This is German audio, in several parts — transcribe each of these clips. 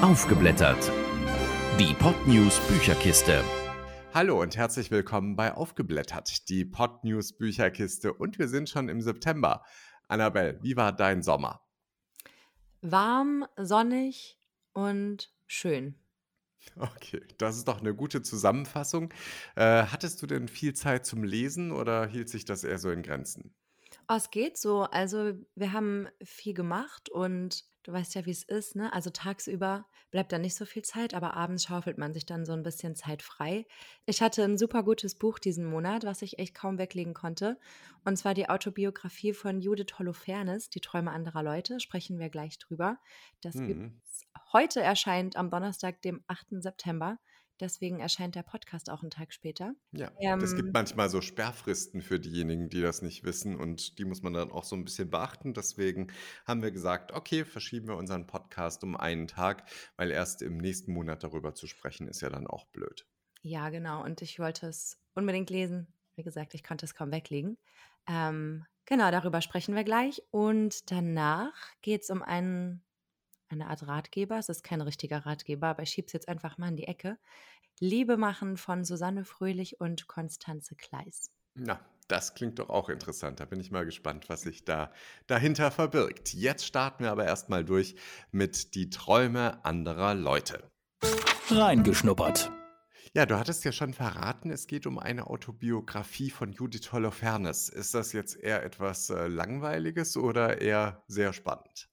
Aufgeblättert. Die Podnews Bücherkiste. Hallo und herzlich willkommen bei Aufgeblättert, die Podnews Bücherkiste. Und wir sind schon im September. Annabelle, wie war dein Sommer? Warm, sonnig und schön. Okay, das ist doch eine gute Zusammenfassung. Äh, hattest du denn viel Zeit zum Lesen oder hielt sich das eher so in Grenzen? Oh, es geht so. Also, wir haben viel gemacht und du weißt ja, wie es ist, ne? Also, tagsüber bleibt da nicht so viel Zeit, aber abends schaufelt man sich dann so ein bisschen Zeit frei. Ich hatte ein super gutes Buch diesen Monat, was ich echt kaum weglegen konnte, und zwar die Autobiografie von Judith Holofernes, „Die Träume anderer Leute“, sprechen wir gleich drüber. Das Mhm. heute erscheint am Donnerstag, dem 8. September. Deswegen erscheint der Podcast auch einen Tag später. Ja, es gibt Ähm manchmal so Sperrfristen für diejenigen, die das nicht wissen und die muss man dann auch so ein bisschen beachten. Deswegen haben wir gesagt, okay, verschieben wir unseren Podcast um einen Tag, weil erst im nächsten Monat darüber zu sprechen, ist ja dann auch blöd. Ja, genau. Und ich wollte es unbedingt lesen. Wie gesagt, ich konnte es kaum weglegen. Ähm, genau, darüber sprechen wir gleich. Und danach geht es um einen, eine Art Ratgeber. Es ist kein richtiger Ratgeber, aber ich schiebe es jetzt einfach mal in die Ecke. Liebe machen von Susanne Fröhlich und Konstanze Kleis. Na, das klingt doch auch interessant. Da bin ich mal gespannt, was sich da dahinter verbirgt. Jetzt starten wir aber erstmal durch mit die Träume anderer Leute. Reingeschnuppert. Ja, du hattest ja schon verraten, es geht um eine Autobiografie von Judith Holofernes. Ist das jetzt eher etwas äh, Langweiliges oder eher sehr spannend?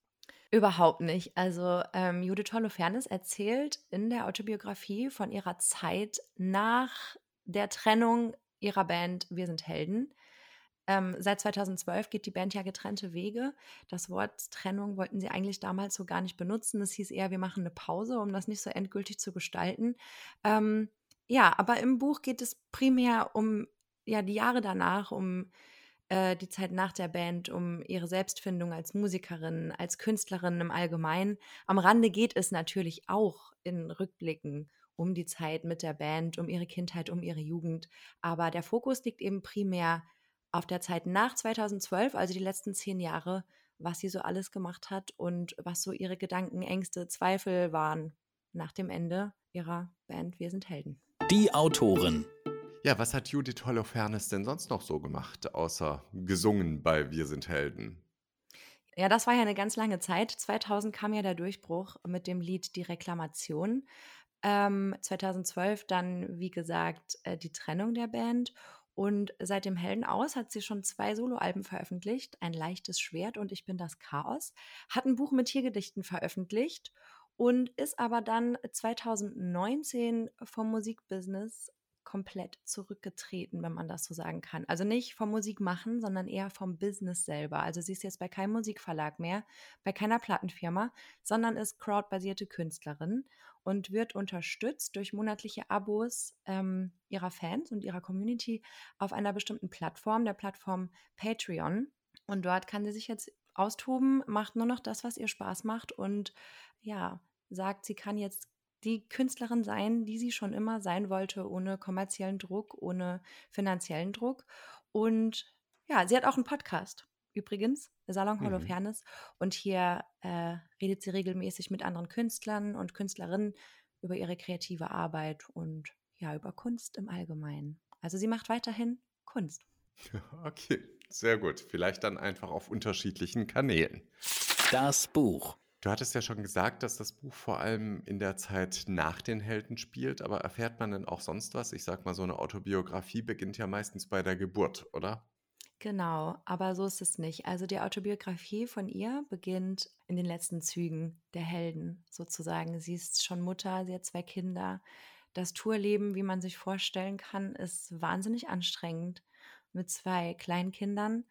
Überhaupt nicht. Also ähm, Judith Holofernes erzählt in der Autobiografie von ihrer Zeit nach der Trennung ihrer Band Wir sind Helden. Ähm, seit 2012 geht die Band ja getrennte Wege. Das Wort Trennung wollten sie eigentlich damals so gar nicht benutzen. Es hieß eher, wir machen eine Pause, um das nicht so endgültig zu gestalten. Ähm, ja, aber im Buch geht es primär um ja, die Jahre danach, um äh, die Zeit nach der Band, um ihre Selbstfindung als Musikerin, als Künstlerin im Allgemeinen. Am Rande geht es natürlich auch in Rückblicken um die Zeit mit der Band, um ihre Kindheit, um ihre Jugend. Aber der Fokus liegt eben primär auf der Zeit nach 2012, also die letzten zehn Jahre, was sie so alles gemacht hat und was so ihre Gedanken, Ängste, Zweifel waren nach dem Ende ihrer Band Wir sind Helden. Die Autorin. Ja, was hat Judith Holofernes denn sonst noch so gemacht, außer gesungen bei Wir sind Helden? Ja, das war ja eine ganz lange Zeit. 2000 kam ja der Durchbruch mit dem Lied Die Reklamation. Ähm, 2012 dann, wie gesagt, äh, die Trennung der Band. Und seit dem Helden aus hat sie schon zwei Soloalben veröffentlicht: Ein leichtes Schwert und Ich bin das Chaos. Hat ein Buch mit Tiergedichten veröffentlicht und ist aber dann 2019 vom Musikbusiness komplett zurückgetreten, wenn man das so sagen kann. Also nicht vom Musikmachen, sondern eher vom Business selber. Also sie ist jetzt bei keinem Musikverlag mehr, bei keiner Plattenfirma, sondern ist crowdbasierte Künstlerin und wird unterstützt durch monatliche Abos ähm, ihrer Fans und ihrer Community auf einer bestimmten Plattform, der Plattform Patreon. Und dort kann sie sich jetzt austoben, macht nur noch das, was ihr Spaß macht und ja, sagt, sie kann jetzt die Künstlerin sein, die sie schon immer sein wollte, ohne kommerziellen Druck, ohne finanziellen Druck. Und ja, sie hat auch einen Podcast, übrigens, Salon Mhm. Holofernes. Und hier äh, redet sie regelmäßig mit anderen Künstlern und Künstlerinnen über ihre kreative Arbeit und ja, über Kunst im Allgemeinen. Also sie macht weiterhin Kunst. Okay, sehr gut. Vielleicht dann einfach auf unterschiedlichen Kanälen. Das Buch. Du hattest ja schon gesagt, dass das Buch vor allem in der Zeit nach den Helden spielt, aber erfährt man denn auch sonst was? Ich sag mal, so eine Autobiografie beginnt ja meistens bei der Geburt, oder? Genau, aber so ist es nicht. Also die Autobiografie von ihr beginnt in den letzten Zügen der Helden sozusagen. Sie ist schon Mutter, sie hat zwei Kinder. Das Tourleben, wie man sich vorstellen kann, ist wahnsinnig anstrengend mit zwei Kleinkindern.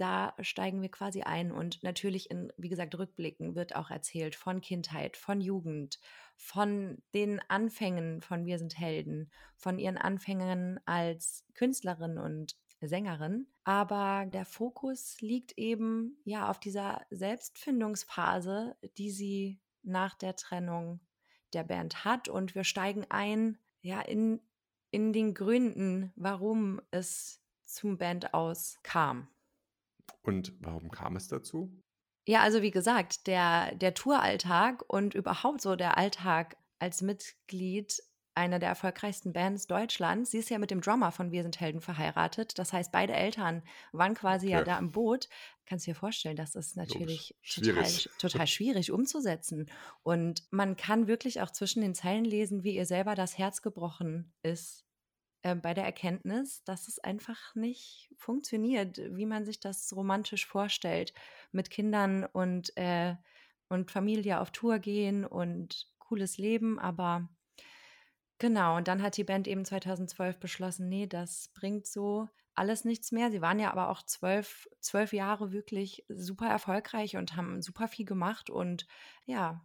Da steigen wir quasi ein und natürlich in, wie gesagt, Rückblicken wird auch erzählt von Kindheit, von Jugend, von den Anfängen von Wir sind Helden, von ihren Anfängen als Künstlerin und Sängerin, aber der Fokus liegt eben ja auf dieser Selbstfindungsphase, die sie nach der Trennung der Band hat und wir steigen ein ja in in den Gründen, warum es zum Band aus kam. Und warum kam es dazu? Ja, also wie gesagt, der, der Touralltag und überhaupt so der Alltag als Mitglied einer der erfolgreichsten Bands Deutschlands. Sie ist ja mit dem Drummer von Wir sind Helden verheiratet. Das heißt, beide Eltern waren quasi okay. ja da im Boot. Kannst du dir vorstellen, das ist natürlich schwierig. Total, total schwierig umzusetzen. Und man kann wirklich auch zwischen den Zeilen lesen, wie ihr selber das Herz gebrochen ist äh, bei der Erkenntnis, dass es einfach nicht funktioniert, wie man sich das romantisch vorstellt, mit Kindern und, äh, und Familie auf Tour gehen und cooles Leben, aber Genau, und dann hat die Band eben 2012 beschlossen, nee, das bringt so alles nichts mehr. Sie waren ja aber auch zwölf, zwölf Jahre wirklich super erfolgreich und haben super viel gemacht. Und ja,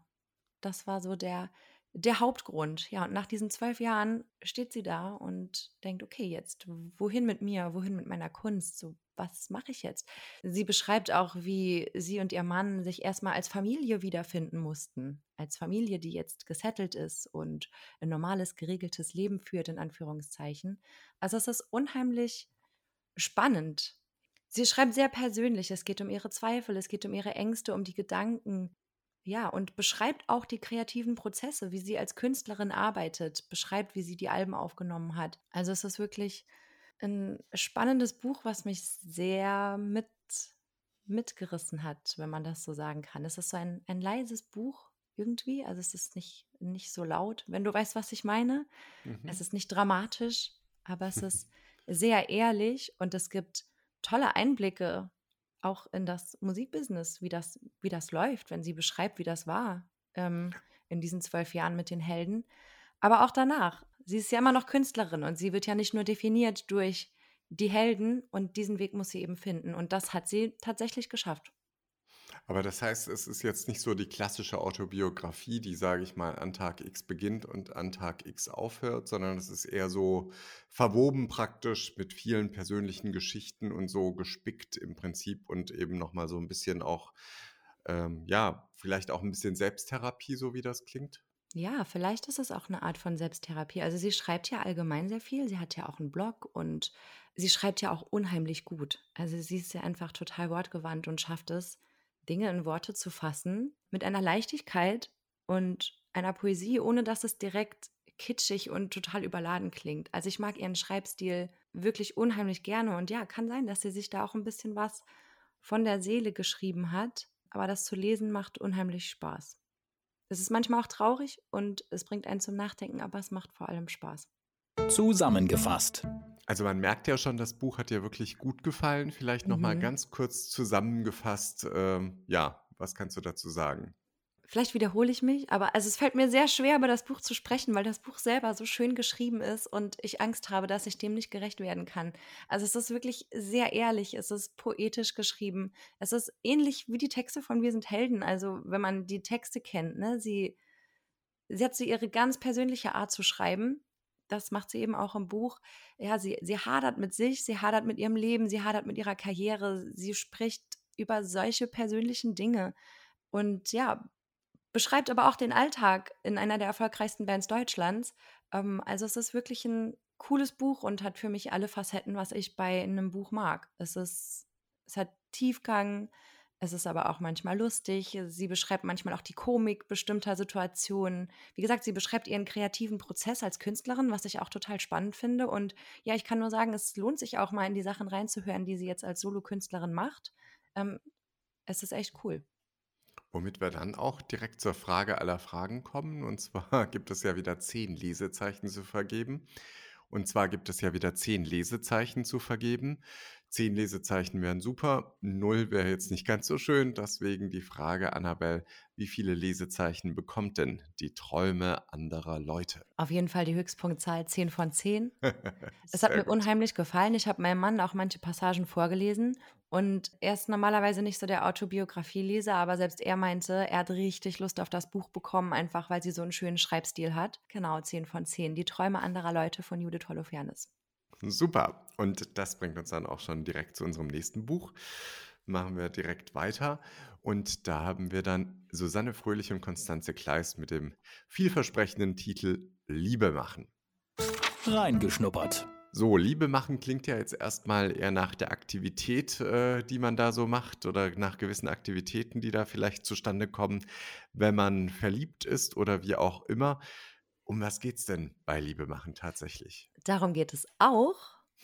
das war so der, der Hauptgrund. Ja, und nach diesen zwölf Jahren steht sie da und denkt, okay, jetzt, wohin mit mir, wohin mit meiner Kunst? So, was mache ich jetzt? Sie beschreibt auch, wie sie und ihr Mann sich erstmal als Familie wiederfinden mussten. Als Familie, die jetzt gesettelt ist und ein normales, geregeltes Leben führt, in Anführungszeichen. Also es ist unheimlich spannend. Sie schreibt sehr persönlich. Es geht um ihre Zweifel, es geht um ihre Ängste, um die Gedanken, ja, und beschreibt auch die kreativen Prozesse, wie sie als Künstlerin arbeitet, beschreibt, wie sie die Alben aufgenommen hat. Also es ist wirklich ein spannendes Buch, was mich sehr mit, mitgerissen hat, wenn man das so sagen kann. Es ist so ein, ein leises Buch irgendwie, also es ist nicht, nicht so laut, wenn du weißt, was ich meine. Mhm. Es ist nicht dramatisch, aber es ist sehr ehrlich und es gibt tolle Einblicke auch in das Musikbusiness, wie das, wie das läuft, wenn sie beschreibt, wie das war ähm, in diesen zwölf Jahren mit den Helden. Aber auch danach. Sie ist ja immer noch Künstlerin und sie wird ja nicht nur definiert durch die Helden und diesen Weg muss sie eben finden. Und das hat sie tatsächlich geschafft. Aber das heißt, es ist jetzt nicht so die klassische Autobiografie, die, sage ich mal, an Tag X beginnt und an Tag X aufhört, sondern es ist eher so verwoben praktisch mit vielen persönlichen Geschichten und so gespickt im Prinzip und eben nochmal so ein bisschen auch, ähm, ja, vielleicht auch ein bisschen Selbsttherapie, so wie das klingt. Ja, vielleicht ist es auch eine Art von Selbsttherapie. Also sie schreibt ja allgemein sehr viel. Sie hat ja auch einen Blog und sie schreibt ja auch unheimlich gut. Also sie ist ja einfach total wortgewandt und schafft es, Dinge in Worte zu fassen, mit einer Leichtigkeit und einer Poesie, ohne dass es direkt kitschig und total überladen klingt. Also ich mag ihren Schreibstil wirklich unheimlich gerne und ja, kann sein, dass sie sich da auch ein bisschen was von der Seele geschrieben hat, aber das zu lesen macht unheimlich Spaß. Es ist manchmal auch traurig und es bringt einen zum Nachdenken, aber es macht vor allem Spaß. Zusammengefasst. Also man merkt ja schon, das Buch hat dir wirklich gut gefallen. Vielleicht noch mal Mhm. ganz kurz zusammengefasst, ähm, ja, was kannst du dazu sagen? Vielleicht wiederhole ich mich, aber also es fällt mir sehr schwer, über das Buch zu sprechen, weil das Buch selber so schön geschrieben ist und ich Angst habe, dass ich dem nicht gerecht werden kann. Also es ist wirklich sehr ehrlich, es ist poetisch geschrieben. Es ist ähnlich wie die Texte von Wir sind Helden. Also wenn man die Texte kennt, ne, sie, sie hat so ihre ganz persönliche Art zu schreiben das macht sie eben auch im Buch. Ja, sie, sie hadert mit sich, sie hadert mit ihrem Leben, sie hadert mit ihrer Karriere, sie spricht über solche persönlichen Dinge und ja, beschreibt aber auch den Alltag in einer der erfolgreichsten Bands Deutschlands. Ähm, also es ist wirklich ein cooles Buch und hat für mich alle Facetten, was ich bei einem Buch mag. Es ist, es hat Tiefgang, es ist aber auch manchmal lustig. Sie beschreibt manchmal auch die Komik bestimmter Situationen. Wie gesagt, sie beschreibt ihren kreativen Prozess als Künstlerin, was ich auch total spannend finde. Und ja, ich kann nur sagen, es lohnt sich auch mal in die Sachen reinzuhören, die sie jetzt als Solokünstlerin macht. Ähm, es ist echt cool. Womit wir dann auch direkt zur Frage aller Fragen kommen. Und zwar gibt es ja wieder zehn Lesezeichen zu vergeben. Und zwar gibt es ja wieder zehn Lesezeichen zu vergeben. Zehn Lesezeichen wären super, null wäre jetzt nicht ganz so schön. Deswegen die Frage, Annabelle, wie viele Lesezeichen bekommt denn die Träume anderer Leute? Auf jeden Fall die Höchstpunktzahl 10 von 10. es hat mir gut. unheimlich gefallen. Ich habe meinem Mann auch manche Passagen vorgelesen und er ist normalerweise nicht so der Autobiografie-Leser, aber selbst er meinte, er hat richtig Lust auf das Buch bekommen, einfach weil sie so einen schönen Schreibstil hat. Genau, 10 von 10. Die Träume anderer Leute von Judith Holofernes. Super. Und das bringt uns dann auch schon direkt zu unserem nächsten Buch. Machen wir direkt weiter. Und da haben wir dann Susanne Fröhlich und Konstanze Kleist mit dem vielversprechenden Titel Liebe machen. Reingeschnuppert. So, Liebe machen klingt ja jetzt erstmal eher nach der Aktivität, äh, die man da so macht oder nach gewissen Aktivitäten, die da vielleicht zustande kommen, wenn man verliebt ist oder wie auch immer. Um was geht's denn bei Liebe machen tatsächlich? Darum geht es auch.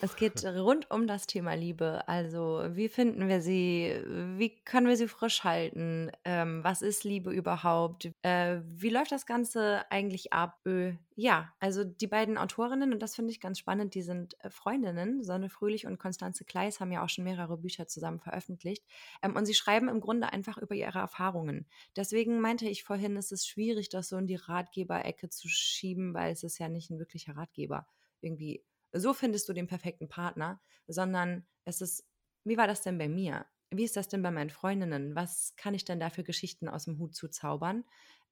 Es geht rund um das Thema Liebe. Also, wie finden wir sie? Wie können wir sie frisch halten? Ähm, was ist Liebe überhaupt? Äh, wie läuft das Ganze eigentlich ab? Äh, ja, also die beiden Autorinnen, und das finde ich ganz spannend, die sind äh, Freundinnen. Sonne Fröhlich und Konstanze Kleis haben ja auch schon mehrere Bücher zusammen veröffentlicht. Ähm, und sie schreiben im Grunde einfach über ihre Erfahrungen. Deswegen meinte ich vorhin, es ist schwierig, das so in die Ratgeberecke zu schieben, weil es ist ja nicht ein wirklicher Ratgeber irgendwie so findest du den perfekten Partner, sondern es ist, wie war das denn bei mir? Wie ist das denn bei meinen Freundinnen? Was kann ich denn da für Geschichten aus dem Hut zu zaubern?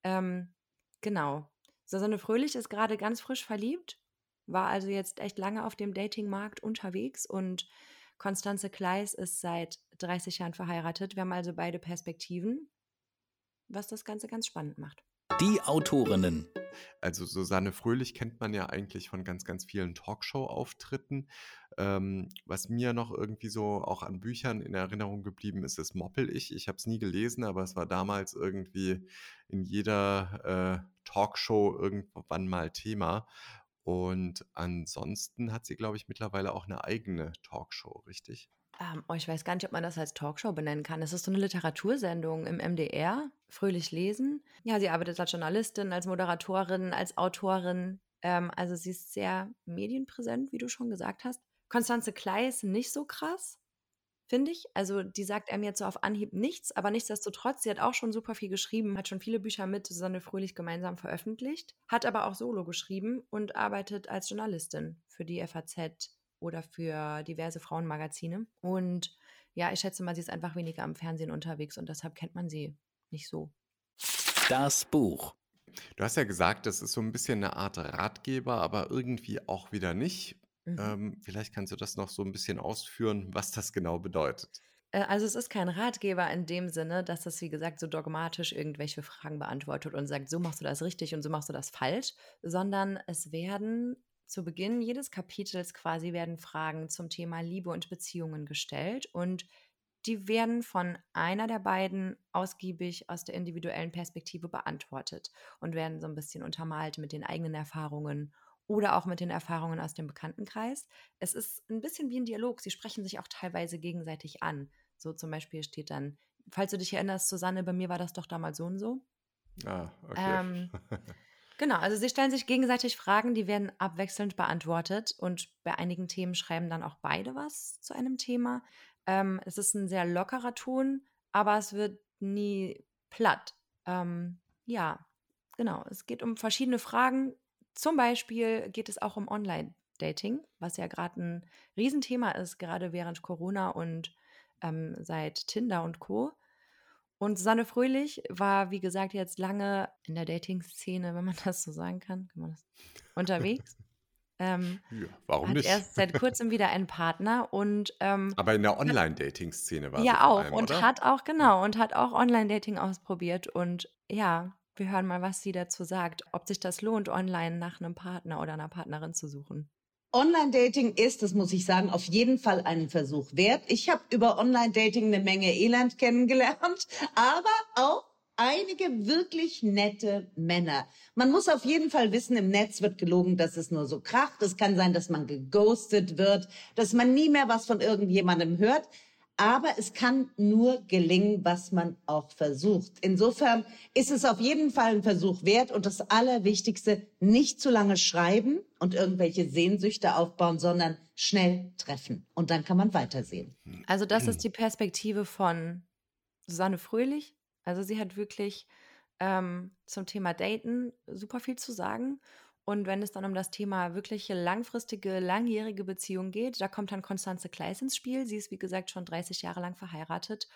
Ähm, genau. Susanne Fröhlich ist gerade ganz frisch verliebt, war also jetzt echt lange auf dem Datingmarkt unterwegs und Konstanze Kleis ist seit 30 Jahren verheiratet. Wir haben also beide Perspektiven, was das Ganze ganz spannend macht. Die Autorinnen. Also Susanne Fröhlich kennt man ja eigentlich von ganz, ganz vielen Talkshow-Auftritten. Ähm, was mir noch irgendwie so auch an Büchern in Erinnerung geblieben ist, ist Moppel-Ich. Ich habe es nie gelesen, aber es war damals irgendwie in jeder äh, Talkshow irgendwann mal Thema. Und ansonsten hat sie, glaube ich, mittlerweile auch eine eigene Talkshow, richtig? Ähm, oh, ich weiß gar nicht, ob man das als Talkshow benennen kann. Es ist so eine Literatursendung im MDR, Fröhlich lesen. Ja, sie arbeitet als Journalistin, als Moderatorin, als Autorin. Ähm, also sie ist sehr medienpräsent, wie du schon gesagt hast. Konstanze Kleis nicht so krass, finde ich. Also die sagt einem jetzt so auf Anhieb nichts, aber nichtsdestotrotz, sie hat auch schon super viel geschrieben, hat schon viele Bücher mit Susanne Fröhlich gemeinsam veröffentlicht, hat aber auch Solo geschrieben und arbeitet als Journalistin für die FAZ oder für diverse Frauenmagazine. Und ja, ich schätze mal, sie ist einfach weniger am Fernsehen unterwegs und deshalb kennt man sie nicht so. Das Buch. Du hast ja gesagt, das ist so ein bisschen eine Art Ratgeber, aber irgendwie auch wieder nicht. Mhm. Ähm, vielleicht kannst du das noch so ein bisschen ausführen, was das genau bedeutet. Äh, also es ist kein Ratgeber in dem Sinne, dass das, wie gesagt, so dogmatisch irgendwelche Fragen beantwortet und sagt, so machst du das richtig und so machst du das falsch, sondern es werden zu Beginn jedes Kapitels quasi werden Fragen zum Thema Liebe und Beziehungen gestellt und die werden von einer der beiden ausgiebig aus der individuellen Perspektive beantwortet und werden so ein bisschen untermalt mit den eigenen Erfahrungen oder auch mit den Erfahrungen aus dem Bekanntenkreis. Es ist ein bisschen wie ein Dialog. Sie sprechen sich auch teilweise gegenseitig an. So zum Beispiel steht dann, falls du dich erinnerst, Susanne, bei mir war das doch damals so und so. Ah, okay. Ähm, Genau, also sie stellen sich gegenseitig Fragen, die werden abwechselnd beantwortet und bei einigen Themen schreiben dann auch beide was zu einem Thema. Ähm, es ist ein sehr lockerer Ton, aber es wird nie platt. Ähm, ja, genau. Es geht um verschiedene Fragen. Zum Beispiel geht es auch um Online-Dating, was ja gerade ein Riesenthema ist, gerade während Corona und ähm, seit Tinder und Co. Und Susanne Fröhlich war, wie gesagt, jetzt lange in der Dating-Szene, wenn man das so sagen kann, kann man das, unterwegs. Ähm, ja, warum hat nicht? erst seit kurzem wieder einen Partner und ähm, aber in der Online-Dating-Szene war ja sie auch allem, und oder? hat auch genau und hat auch Online-Dating ausprobiert und ja, wir hören mal, was sie dazu sagt, ob sich das lohnt, online nach einem Partner oder einer Partnerin zu suchen. Online-Dating ist, das muss ich sagen, auf jeden Fall einen Versuch wert. Ich habe über Online-Dating eine Menge Elend kennengelernt, aber auch einige wirklich nette Männer. Man muss auf jeden Fall wissen, im Netz wird gelogen, dass es nur so kracht. Es kann sein, dass man geghostet wird, dass man nie mehr was von irgendjemandem hört aber es kann nur gelingen, was man auch versucht. Insofern ist es auf jeden Fall ein Versuch wert und das Allerwichtigste, nicht zu lange schreiben und irgendwelche Sehnsüchte aufbauen, sondern schnell treffen. Und dann kann man weitersehen. Also das ist die Perspektive von Susanne Fröhlich. Also sie hat wirklich ähm, zum Thema Daten super viel zu sagen und wenn es dann um das Thema wirkliche langfristige, langjährige Beziehung geht, da kommt dann Konstanze Kleis ins Spiel. Sie ist, wie gesagt, schon 30 Jahre lang verheiratet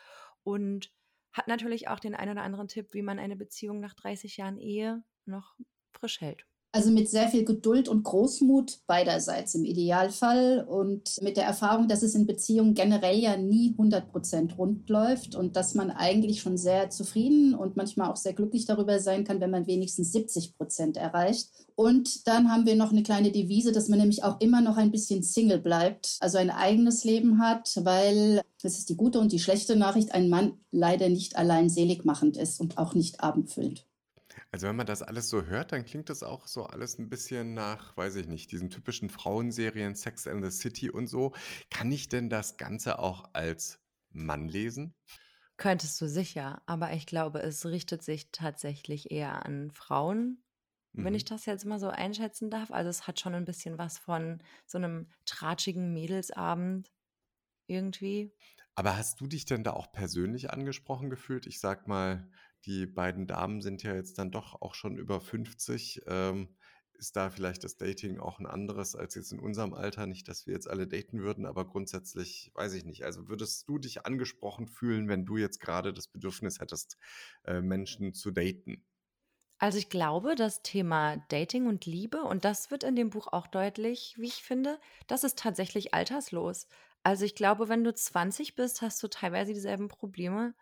und hat natürlich auch den einen oder anderen Tipp, wie man eine Beziehung nach 30 Jahren Ehe noch frisch hält. Also mit sehr viel Geduld und Großmut beiderseits im Idealfall und mit der Erfahrung, dass es in Beziehungen generell ja nie 100 Prozent rund läuft und dass man eigentlich schon sehr zufrieden und manchmal auch sehr glücklich darüber sein kann, wenn man wenigstens 70 Prozent erreicht. Und dann haben wir noch eine kleine Devise, dass man nämlich auch immer noch ein bisschen Single bleibt, also ein eigenes Leben hat, weil, das ist die gute und die schlechte Nachricht, ein Mann leider nicht allein seligmachend ist und auch nicht abendfüllend. Also wenn man das alles so hört, dann klingt das auch so alles ein bisschen nach, weiß ich nicht, diesen typischen Frauenserien Sex and the City und so. Kann ich denn das Ganze auch als Mann lesen? Könntest du sicher, aber ich glaube, es richtet sich tatsächlich eher an Frauen, wenn ich Mhm. das jetzt mal so einschätzen darf. Also es hat schon ein bisschen was von so einem tratschigen Mädelsabend irgendwie. Aber hast du dich denn da auch persönlich angesprochen gefühlt? Ich sag mal, die beiden Damen sind ja jetzt dann doch auch schon über 50. Ähm, ist da vielleicht das Dating auch ein anderes als jetzt in unserem Alter? Nicht, dass wir jetzt alle daten würden, aber grundsätzlich weiß ich nicht. Also würdest du dich angesprochen fühlen, wenn du jetzt gerade das Bedürfnis hättest, äh, Menschen zu daten? Also ich glaube, das Thema Dating und Liebe, und das wird in dem Buch auch deutlich, wie ich finde, das ist tatsächlich alterslos. Also ich glaube, wenn du 20 bist, hast du teilweise dieselben Probleme,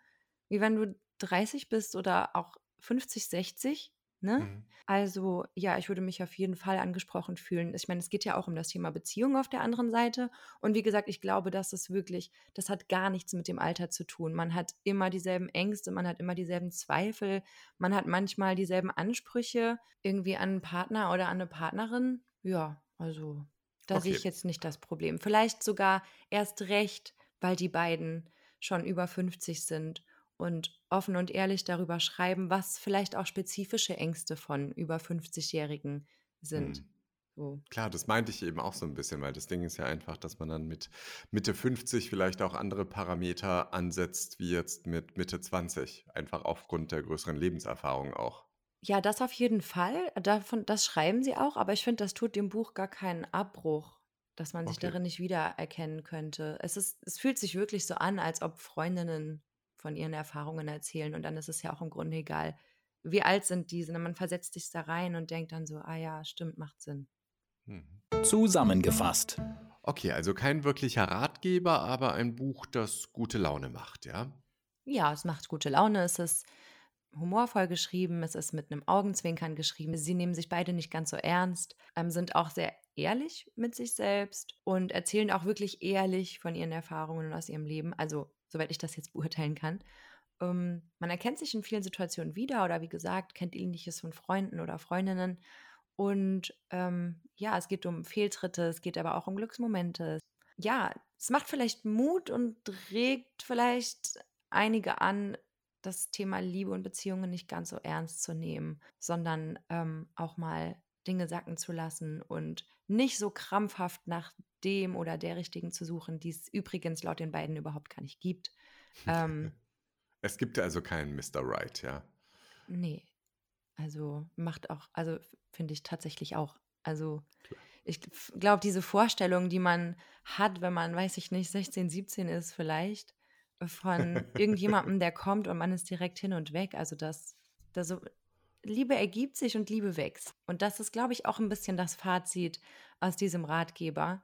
wie wenn du 30 bist oder auch 50, 60. Ne? Mhm. Also ja, ich würde mich auf jeden Fall angesprochen fühlen. Ich meine, es geht ja auch um das Thema Beziehung auf der anderen Seite. Und wie gesagt, ich glaube, das ist wirklich, das hat gar nichts mit dem Alter zu tun. Man hat immer dieselben Ängste, man hat immer dieselben Zweifel, man hat manchmal dieselben Ansprüche irgendwie an einen Partner oder an eine Partnerin. Ja, also da sehe Okay. ich jetzt nicht das Problem. Vielleicht sogar erst recht, weil die beiden schon über 50 sind und offen und ehrlich darüber schreiben, was vielleicht auch spezifische Ängste von über 50-Jährigen sind. Mhm. So. Klar, das meinte ich eben auch so ein bisschen, weil das Ding ist ja einfach, dass man dann mit Mitte 50 vielleicht auch andere Parameter ansetzt, wie jetzt mit Mitte 20. Einfach aufgrund der größeren Lebenserfahrung auch. Ja, das auf jeden Fall. Davon, das schreiben sie auch, aber ich finde, das tut dem Buch gar keinen Abbruch, dass man sich Okay. darin nicht wiedererkennen könnte. Es ist, es fühlt sich wirklich so an, als ob Freundinnen von ihren Erfahrungen erzählen und dann ist es ja auch im Grunde egal, wie alt sind die, sondern man versetzt sich da rein und denkt dann so, ah ja, stimmt, macht Sinn. Mhm. Zusammengefasst. Okay, also kein wirklicher Ratgeber, aber ein Buch, das gute Laune macht, ja? Ja, es macht gute Laune, es ist humorvoll geschrieben, es ist mit einem Augenzwinkern geschrieben. Sie nehmen sich beide nicht ganz so ernst, ähm, sind auch sehr ehrlich mit sich selbst und erzählen auch wirklich ehrlich von ihren Erfahrungen und aus ihrem Leben. Also, soweit ich das jetzt beurteilen kann. Ähm, man erkennt sich in vielen Situationen wieder oder wie gesagt, kennt ähnliches von Freunden oder Freundinnen. Und ähm, ja, es geht um Fehltritte, es geht aber auch um Glücksmomente. Ja, es macht vielleicht Mut und regt vielleicht einige an, das Thema Liebe und Beziehungen nicht ganz so ernst zu nehmen, sondern ähm, auch mal Dinge sacken zu lassen und nicht so krampfhaft nach dem oder der richtigen zu suchen, die es übrigens laut den beiden überhaupt gar nicht gibt. Ähm, Es gibt also keinen Mr. Right, ja? nee, also macht auch, also finde ich tatsächlich auch. Also Klar. ich glaube, diese Vorstellung, die man hat, wenn man, weiß ich nicht, 16, 17 ist vielleicht, von irgendjemandem, der kommt und man ist direkt hin und weg. Also das, das so, Liebe ergibt sich und Liebe wächst. Und das ist, glaube ich, auch ein bisschen das Fazit aus diesem Ratgeber.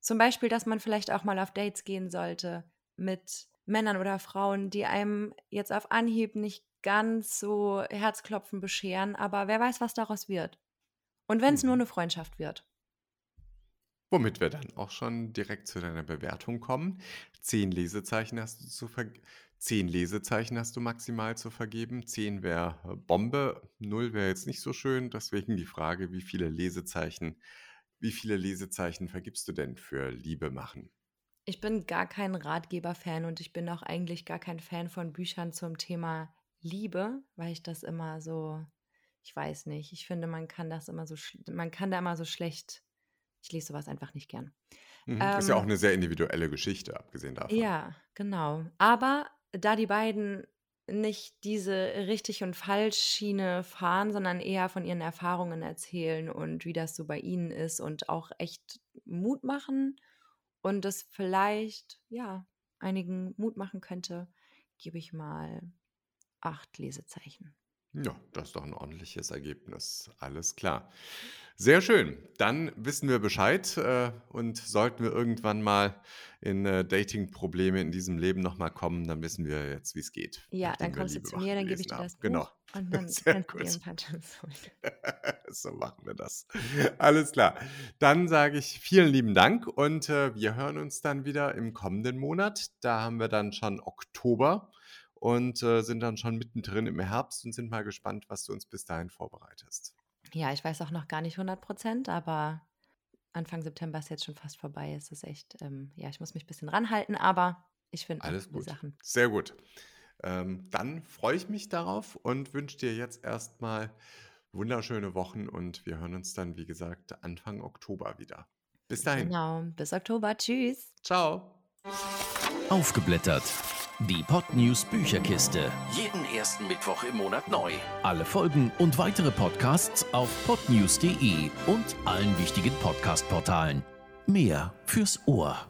Zum Beispiel, dass man vielleicht auch mal auf Dates gehen sollte mit Männern oder Frauen, die einem jetzt auf Anhieb nicht ganz so Herzklopfen bescheren, aber wer weiß, was daraus wird. Und wenn es nur Mhm. eine Freundschaft wird. Womit wir dann auch schon direkt zu deiner Bewertung kommen. Zehn Lesezeichen hast du zu ver Zehn Lesezeichen hast du maximal zu vergeben. Zehn wäre Bombe, null wäre jetzt nicht so schön. Deswegen die Frage, wie viele Lesezeichen, wie viele Lesezeichen vergibst du denn für Liebe machen? Ich bin gar kein Ratgeber-Fan und ich bin auch eigentlich gar kein Fan von Büchern zum Thema Liebe, weil ich das immer so, ich weiß nicht, ich finde, man kann das immer so, man kann da immer so schlecht, ich lese sowas einfach nicht gern. Mhm. Ist ja auch Ähm, eine sehr individuelle Geschichte, abgesehen davon. Ja, genau. Aber da die beiden nicht diese richtig und falsch Schiene fahren, sondern eher von ihren Erfahrungen erzählen und wie das so bei ihnen ist und auch echt Mut machen und das vielleicht, ja, einigen Mut machen könnte, gebe ich mal acht Lesezeichen. Ja, das ist doch ein ordentliches Ergebnis. Alles klar. Sehr schön. Dann wissen wir Bescheid äh, und sollten wir irgendwann mal in äh, Dating-Probleme in diesem Leben nochmal kommen, dann wissen wir jetzt, wie es geht. Ja, dann kommst du zu mir, dann gebe ich dir das haben. Buch Genau. und dann Sehr kannst gut. so machen wir das. Alles klar. Dann sage ich vielen lieben Dank und äh, wir hören uns dann wieder im kommenden Monat. Da haben wir dann schon Oktober und äh, sind dann schon mittendrin im Herbst und sind mal gespannt, was du uns bis dahin vorbereitest. Ja, ich weiß auch noch gar nicht 100 Prozent, aber Anfang September ist jetzt schon fast vorbei. Es ist echt, ähm, ja, ich muss mich ein bisschen ranhalten, aber ich finde Alles gut. Sachen. Sehr gut. Ähm, dann freue ich mich darauf und wünsche dir jetzt erstmal wunderschöne Wochen und wir hören uns dann, wie gesagt, Anfang Oktober wieder. Bis dahin. Genau, bis Oktober. Tschüss. Ciao. Aufgeblättert. Die Podnews Bücherkiste. Jeden ersten Mittwoch im Monat neu. Alle Folgen und weitere Podcasts auf podnews.de und allen wichtigen Podcast-Portalen. Mehr fürs Ohr.